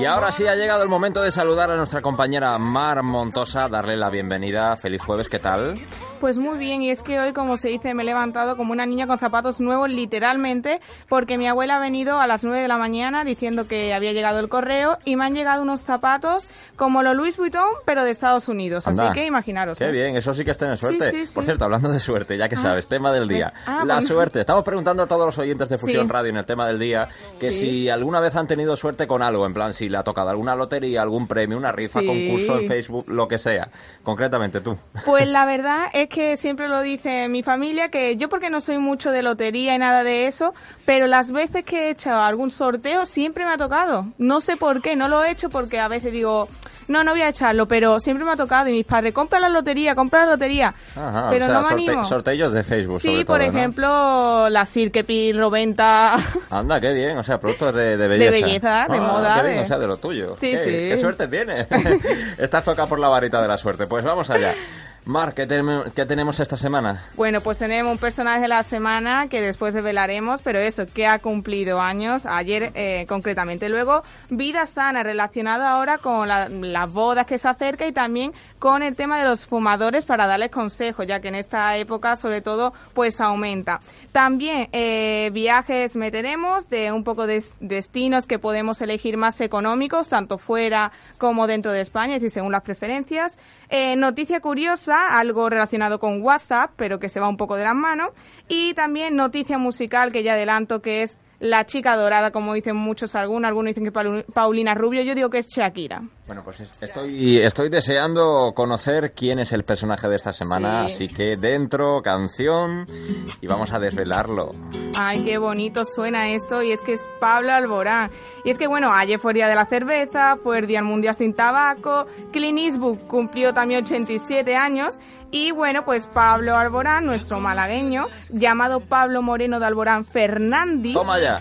Y ahora sí ha llegado el momento de saludar a nuestra compañera Mar Montosa, darle la bienvenida. Feliz jueves, ¿qué tal? Pues muy bien, y es que hoy, como se dice, me he levantado como una niña con zapatos nuevos, literalmente, porque mi abuela ha venido a las 9 de la mañana diciendo que había llegado el correo y me han llegado unos zapatos como los Louis Vuitton, pero de Estados Unidos. Así que imaginaros. Qué ¿eh? bien, eso sí que es tener suerte. Sí, sí, sí. Por cierto, hablando de suerte, ya que Ah, sabes, tema del día. ah, la bueno. suerte. Estamos preguntando a todos los oyentes de Fusión. Radio en el tema del día que si alguna vez han tenido suerte con algo, en plan, si le ha tocado alguna lotería, algún premio, una rifa, concurso en Facebook, lo que sea. Concretamente tú. Pues la verdad es que siempre lo dice mi familia, que yo porque no soy mucho de lotería y nada de eso, pero las veces que he hecho algún sorteo siempre me ha tocado. No sé por qué, no lo he hecho porque a veces digo, no, no voy a echarlo, pero siempre me ha tocado y mis padres, compra la lotería, compra la lotería. Ajá, pero o sea, no me sorte- animo. sorteos de Facebook, Sí, sobre por todo, ¿no? ejemplo, la Sirkepil Roventa. Anda, qué bien, o sea, productos de, de belleza. belleza, de Ah, moda, qué bien, de- o sea, de lo tuyo. Sí, qué, sí. Qué suerte tienes. Estás tocada por la varita de la suerte. Pues vamos allá. Mar, ¿qué, tenemos- esta semana? Bueno, pues tenemos un personaje de la semana que después develaremos, pero eso, que ha cumplido años, ayer eh, concretamente. Luego, vida sana, relacionada ahora con la- las bodas que se acerca y también con el tema de los fumadores para darles consejos, ya que en esta época, sobre todo, pues aumenta. También eh, viajes meteremos de un poco de destinos que podemos elegir más económicos, tanto fuera como dentro de España, es decir, según las preferencias. Eh, noticia curiosa, algo relacionado con WhatsApp, pero que se va un poco de las manos. Y también noticia musical, que ya adelanto que es la chica dorada, como dicen muchos algunos. Algunos dicen que Paulina Rubio, yo digo que es Shakira. Bueno, pues es- estoy, estoy deseando conocer quién es el personaje de esta semana, Sí. así que dentro, canción, y vamos a desvelarlo. Ay, qué bonito suena esto. Y es que es Pablo Alborán. Y es que, bueno, ayer fue el Día de la Cerveza, fue el Día Mundial Sin Tabaco. Clint Eastwood cumplió también 87 años. Y bueno, pues Pablo Alborán, nuestro malagueño, llamado Pablo Moreno de Alborán Fernández. Toma ya.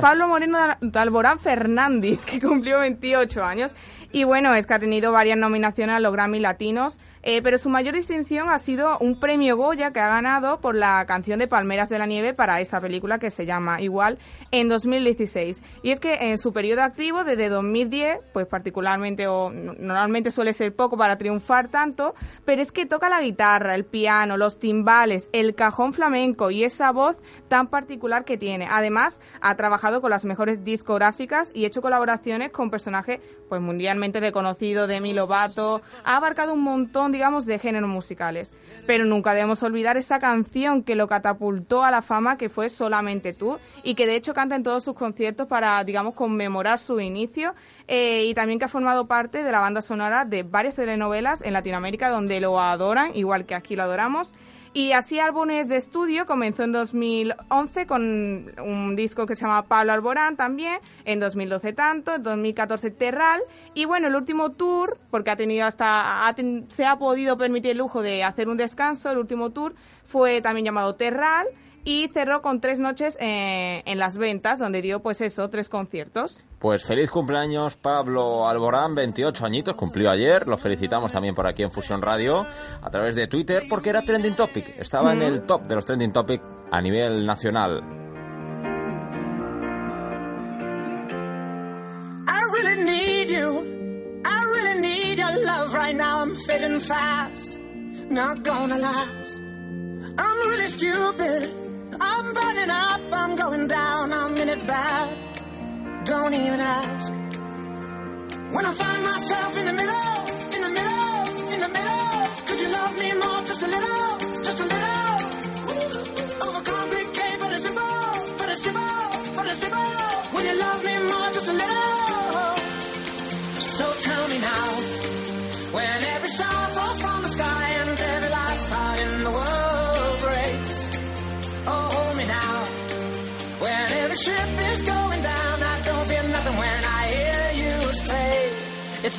Pablo Moreno de Alborán Fernández, que cumplió 28 años. Y bueno, es que ha tenido varias nominaciones a los Grammy Latinos, eh, pero su mayor distinción ha sido un premio Goya que ha ganado por la canción de Palmeras de la Nieve para esta película que se llama igual en 2016. Y es que en su periodo activo, desde 2010, pues particularmente o no- normalmente suele ser poco para triunfar tanto, pero es que toca la guitarra, el piano, los timbales, el cajón flamenco y esa voz tan particular que tiene. Además, ha trabajado con las mejores discográficas y hecho colaboraciones con personajes pues mundialmente reconocidos, Demi Lovato, ha abarcado un montón, digamos, de géneros musicales. Pero nunca debemos olvidar esa canción que lo catapultó a la fama, que fue Solamente tú, y que de hecho canta en todos sus conciertos para, digamos, conmemorar su inicio, eh, y también que ha formado parte de la banda sonora de varias telenovelas en Latinoamérica donde lo adoran, igual que aquí lo adoramos. Y así álbumes de estudio comenzó en 2011 con un disco que se llama Pablo Alborán también, en 2012 tanto, en 2014 Terral y bueno, el último tour, porque ha tenido hasta se ha podido permitir el lujo de hacer un descanso, el último tour fue también llamado Terral y cerró con tres noches eh, en las ventas, donde dio pues eso, tres conciertos. Pues feliz cumpleaños Pablo Alborán, 28 añitos, cumplió ayer, lo felicitamos también por aquí en Fusión Radio, a través de Twitter, porque era trending topic, estaba en el top de los trending topic a nivel nacional. I really need you. I really need your love right now. I'm fading fast. Not gonna last. I'm really stupid. I'm burning up. I'm going down. I'm in it bad. Don't even ask. When I find myself in the middle, in the middle, in the middle, could you love me more?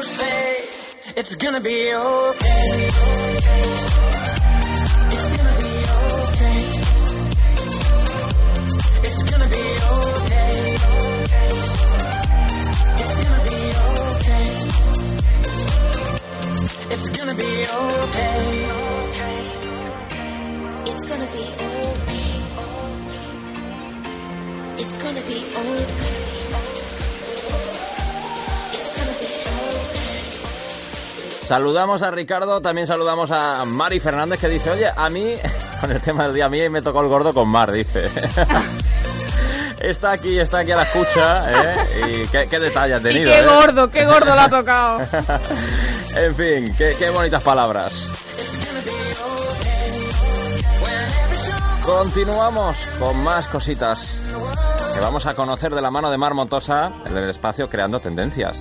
Okay. Okay, it's gonna be okay. It's gonna be okay. It's gonna be okay, it's gonna be okay, okay, it's gonna be okay, okay. It's gonna be okay. Saludamos a Ricardo, también saludamos a Mari Fernández que dice, oye, a mí, con el tema del día, a mí me tocó el gordo con Mar, dice. Está aquí, está aquí a la escucha, ¿eh? Y qué, qué detalle has Y tenido, qué ¿eh? gordo, qué gordo lo ha tocado. en fin, qué, qué bonitas palabras. Continuamos con más cositas que vamos a conocer de la mano de Mar Montosa en el espacio Creando Tendencias.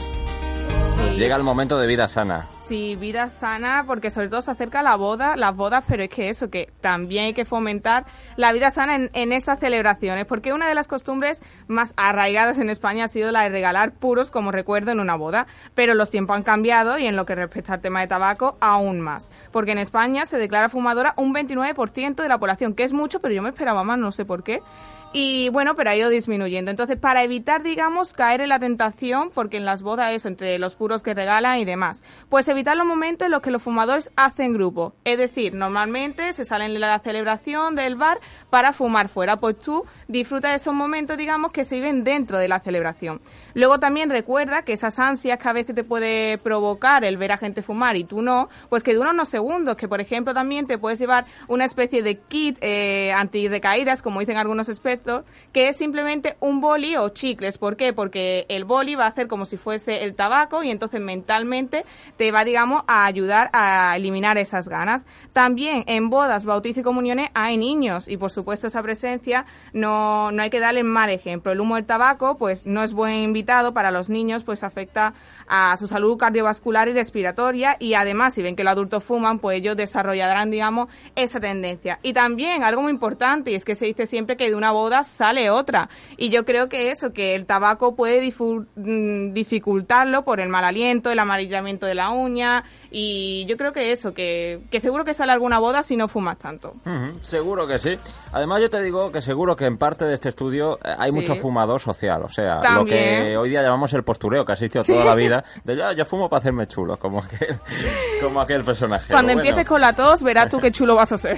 Llega el momento de vida sana. Sí, vida sana, porque sobre todo se acerca la boda, las bodas, pero es que eso, que también hay que fomentar la vida sana en, en estas celebraciones, porque una de las costumbres más arraigadas en España ha sido la de regalar puros como recuerdo en una boda, pero los tiempos han cambiado y en lo que respecta al tema de tabaco, aún más, porque en España se declara fumadora un 29% de la población, que es mucho, pero yo me esperaba más, no sé por qué. Y bueno, pero ha ido disminuyendo. Entonces, para evitar, digamos, caer en la tentación, porque en las bodas eso, entre los puros que regalan y demás, pues los momentos en los que los fumadores hacen grupo. Es decir, normalmente se salen de la celebración del bar para fumar fuera. Pues tú disfruta de esos momentos, digamos, que se viven dentro de la celebración. Luego también recuerda que esas ansias que a veces te puede provocar el ver a gente fumar y tú no, pues que duran unos segundos, que por ejemplo también te puedes llevar una especie de kit eh, anti-recaídas, como dicen algunos expertos, que es simplemente un boli o chicles. ¿Por qué? Porque el boli va a hacer como si fuese el tabaco y entonces mentalmente te va, digamos, a ayudar a eliminar esas ganas. También en bodas, bautizos y comuniones hay niños y por supuesto esa presencia no, no hay que darle mal ejemplo. El humo del tabaco pues no es buen invitado para los niños, pues afecta a su salud cardiovascular y respiratoria y además si ven que los adultos fuman, pues ellos desarrollarán, digamos, esa tendencia. Y también algo muy importante y es que se dice siempre que de una boda sale otra y yo creo que eso, que el tabaco puede mm, dificultarlo por el mal aliento, el amarillamiento de la uña y yo creo que eso, que, que seguro que sale alguna boda si no fumas tanto. Ujú, Seguro que sí. Además, yo te digo que seguro que en parte de este estudio eh, hay Sí. mucho fumador social. O sea, lo También. que hoy día llamamos el postureo, que ha existido toda la vida. De yo, yo fumo para hacerme chulo, como aquel, como aquel personaje. Cuando Bueno, empieces con la tos, verás tú qué chulo vas a ser.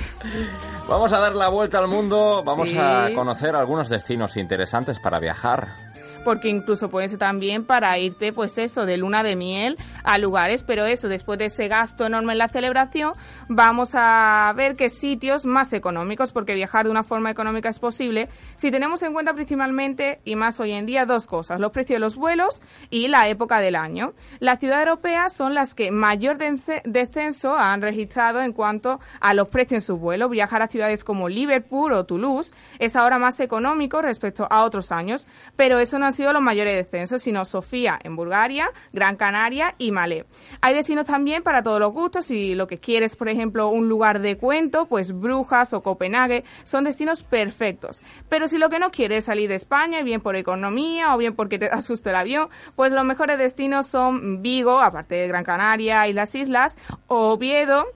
Vamos a dar la vuelta al mundo. Vamos Sí. a conocer algunos destinos interesantes para viajar. Porque incluso puede ser también para irte, pues eso, de luna de miel a lugares, pero eso, después de ese gasto enorme en la celebración, vamos a ver qué sitios más económicos, porque viajar de una forma económica es posible, si tenemos en cuenta principalmente, y más hoy en día, dos cosas, los precios de los vuelos y la época del año. Las ciudades europeas son las que mayor descenso han registrado en cuanto a los precios en sus vuelos. Viajar a ciudades como Liverpool o Toulouse es ahora más económico respecto a otros años, pero eso no han sido los mayores descensos, sino Sofía en Bulgaria, Gran Canaria y Malé. Hay destinos también para todos los gustos, si lo que quieres, por ejemplo, un lugar de cuento, pues Brujas o Copenhague son destinos perfectos. Pero si lo que no quieres es salir de España, bien por economía o bien porque te asusta el avión, pues los mejores destinos son Vigo, aparte de Gran Canaria y las islas, Oviedo,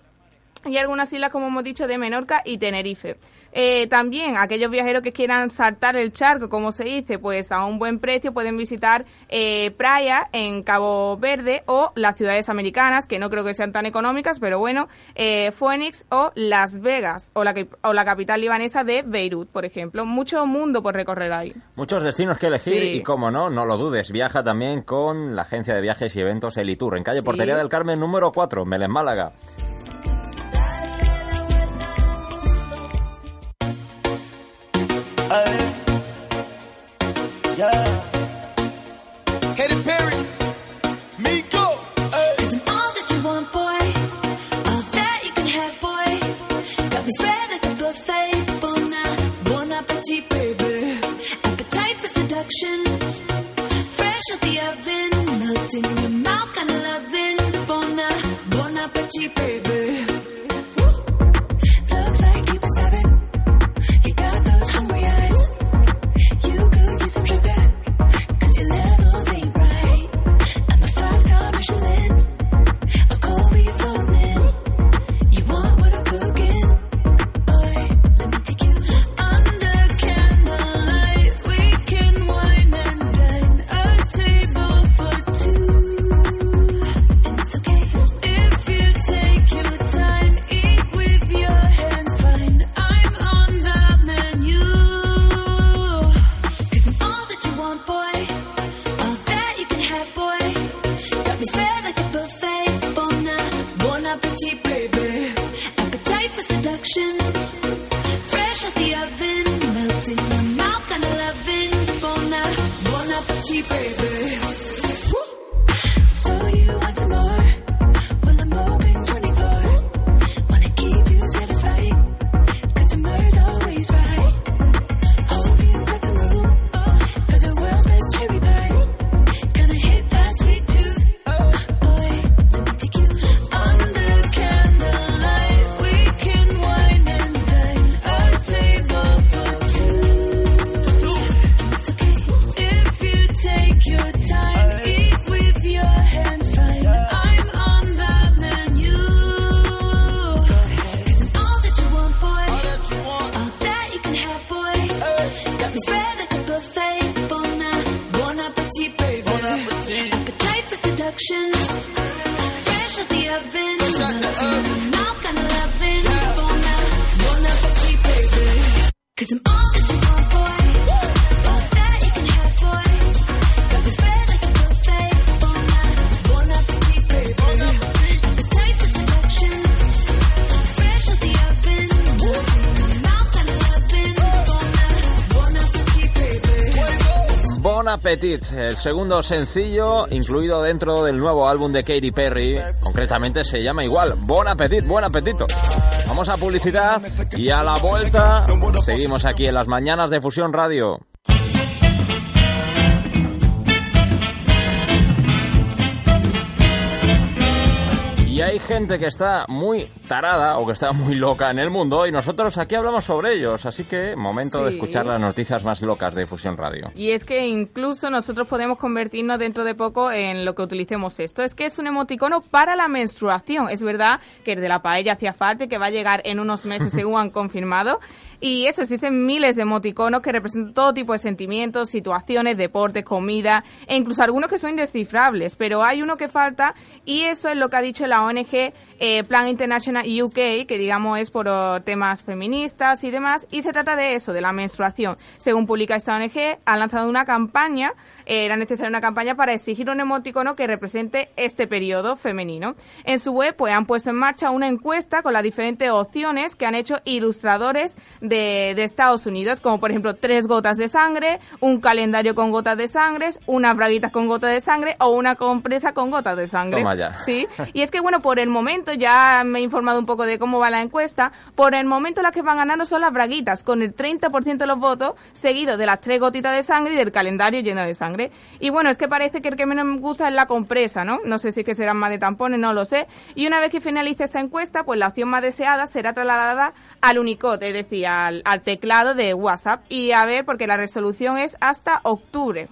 y algunas islas, como hemos dicho, de Menorca y Tenerife. Eh, también aquellos viajeros que quieran saltar el charco, como se dice, pues a un buen precio pueden visitar eh, Praia en Cabo Verde o las ciudades americanas, que no creo que sean tan económicas, pero bueno, eh, Phoenix o Las Vegas o la, que- o la capital libanesa de Beirut, por ejemplo. Mucho mundo por recorrer ahí. Muchos destinos que elegir Sí. y como no, no lo dudes, viaja también con la agencia de viajes y eventos Elitur en calle Sí. Portería del Carmen número 4, Melén Málaga. Katy Perry, I'm all that you want, boy. All that you can have, boy. Got me spread buffet. Bon, appetit, baby. Appetite for seduction. Fresh out the oven. Melting in your mouth, kind of loving. Bon appetit, baby. Appetit, baby. Appetite for seduction. Fresh out the oven. Melting in your mouth, kinda loving. Bon, uh, bon appetit, baby. Appetit, el segundo sencillo incluido dentro del nuevo álbum de Katy Perry, concretamente se llama igual, Bon Appetit, Buen Apetito. Vamos a publicidad y a la vuelta seguimos aquí en las mañanas de Fusión Radio. Hay gente que está muy tarada o que está muy loca en el mundo y nosotros aquí hablamos sobre ellos, así que momento de escuchar las noticias más locas de Fusión Radio. Y es que incluso nosotros podemos convertirnos dentro de poco en lo que utilicemos esto. Es que es un emoticono para la menstruación. Es verdad que el de la paella hacía falta y que va a llegar en unos meses según han confirmado. Y eso, existen miles de emoticonos que representan todo tipo de sentimientos, situaciones, deportes, comida e incluso algunos que son indescifrables. Pero hay uno que falta y eso es lo que ha dicho la ONG eh, Plan International UK, que digamos es por oh, temas feministas y demás, y se trata de eso, de la menstruación. Según publica esta ONG, ha lanzado una campaña, eh, era necesaria una campaña para exigir un emoticono que represente este periodo femenino. En su web, pues han puesto en marcha una encuesta con las diferentes opciones que han hecho ilustradores de, de Estados Unidos, como por ejemplo tres gotas de sangre, un calendario con gotas de sangre, unas braguitas con gotas de sangre o una compresa con gotas de sangre. Toma ya. Sí, y es que bueno, por el momento ya me he informado un poco de cómo va la encuesta. Por el momento las que van ganando son las braguitas, con el 30% de los votos, seguido de las tres gotitas de sangre y del calendario lleno de sangre. Y bueno, es que parece que el que menos me gusta es la compresa, ¿no? No sé si es que serán más de tampones, no lo sé. Y una vez que finalice esta encuesta, pues la opción más deseada será trasladada al Unicode, es decir, al teclado de WhatsApp. Y a ver, porque la resolución es hasta octubre.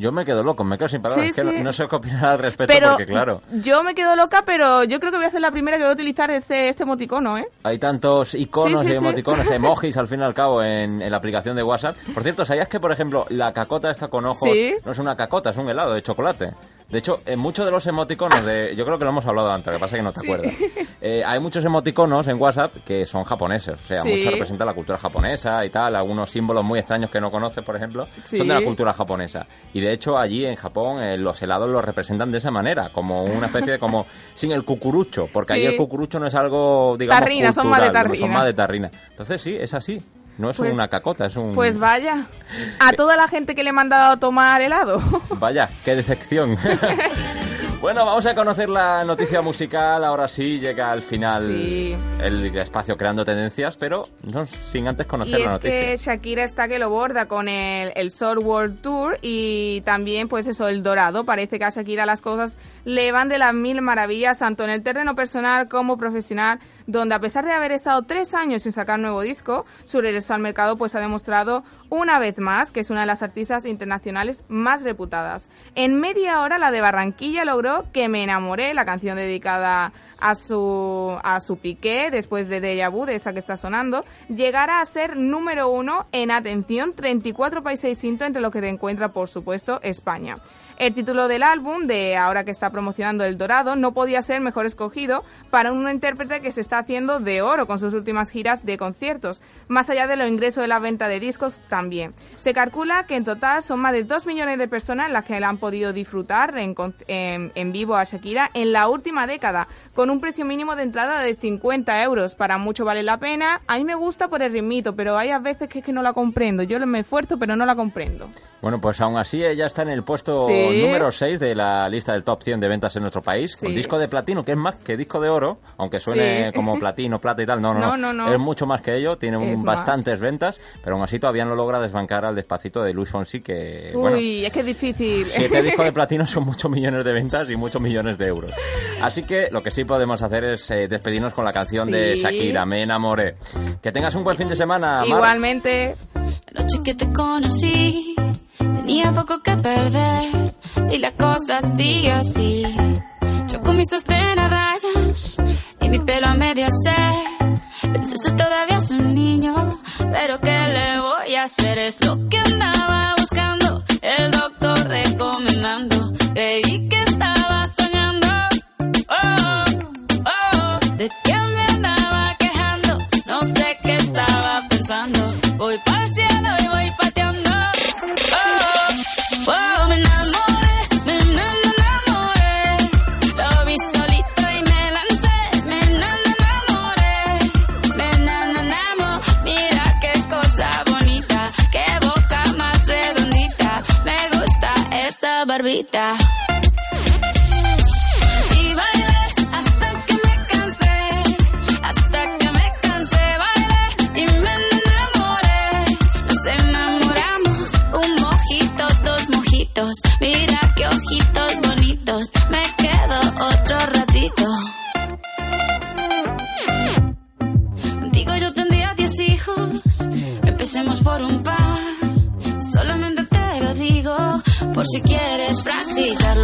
Yo me quedo loco, me quedo sin palabras. Sí, es que no- sí. no sé qué opinar al respecto Pero porque, claro, yo me quedo loca, pero yo creo que voy a ser la primera que voy a utilizar este, este emoticono, ¿eh? hay tantos iconos Sí, y emoticonos, emojis al fin y al cabo en, en la aplicación de WhatsApp. Por cierto, ¿sabías que, por ejemplo, la cacota esta con ojos Sí. no es una cacota, es un helado de chocolate? De hecho, en muchos de los emoticonos de... Yo creo que lo hemos hablado antes, lo que pasa es que no te Sí. acuerdas. Eh, hay muchos emoticonos en WhatsApp que son japoneses, o sea, Sí. muchos representan la cultura japonesa y tal, algunos símbolos muy extraños que no conoces, por ejemplo, Sí. son de la cultura japonesa. Y de hecho, allí en Japón eh, los helados los representan de esa manera, como una especie de como sin el cucurucho, porque allí el cucurucho no es algo, digamos, Tarrina, son más de cultural, tarrina. son más de tarrina. Entonces sí, es así. No es Pues- una cacota, es un... Pues vaya. A toda la gente que le he mandado a tomar helado. Vaya, qué decepción. bueno, vamos a conocer la noticia musical. Ahora sí llega al final Sí. el espacio creando tendencias, pero no sin antes Y conocer la es noticia. que Shakira está que lo borda con el, el Soul World Tour y también, pues eso, el dorado. Parece que a Shakira las cosas le van de las mil maravillas, tanto en el terreno personal como profesional, donde a pesar de haber estado tres años sin sacar nuevo disco, su regreso al mercado pues ha demostrado una vez más que es una de las artistas internacionales más reputadas. En media hora la de Barranquilla logró que me enamoré, la canción dedicada a su a su piqué después de Deja Vu, de esa que está sonando, llegara a ser número uno en atención 34 países distintos entre los que te encuentra por supuesto España. El título del álbum, de ahora que está promocionando El Dorado, no podía ser mejor escogido para un intérprete que se está haciendo de oro con sus últimas giras de conciertos, más allá de los ingresos de la venta de discos también. Se calcula que en total son más de 2 millones de personas las que la han podido disfrutar en, con- en- en vivo a Shakira en la última década, con un precio mínimo de entrada de 50 euros. Para mucho vale la pena. A mí me gusta por el ritmito, pero hay a veces que es que no la comprendo. Yo me esfuerzo, pero no la comprendo. Bueno, pues aún así ella está en el puesto Sí. Número 6 de la lista del top 100 de ventas en nuestro país, con Sí. disco de platino, que es más que disco de oro, aunque suene Sí. como platino, plata y tal. No, no, No, no, no, no. Es mucho más que ello, tiene un- Es más. bastantes ventas, pero aún así todavía no logra desbancar al despacito de Luis Fonsi, que, Uy, bueno, es que es difícil. Siete discos de platino son muchos millones de ventas y muchos millones de euros. Así que lo que sí podemos hacer es eh, despedirnos con la canción de Sí. Shakira, Me enamoré. Que tengas un buen fin de semana, Mar. Igualmente. La noche que te conocí, tenía poco que perder y la cosa sigue así. Yo con mi sostén a rayas y mi pelo a medio hacer. Pensaste todavía es un niño, pero ¿qué le voy a hacer? Es lo que andaba buscando, el doctor recomendando. Y bailé hasta que me cansé, hasta que me cansé, bailé y me enamoré. Nos enamoramos, un mojito, dos mojitos. Mira qué si quieres practicar.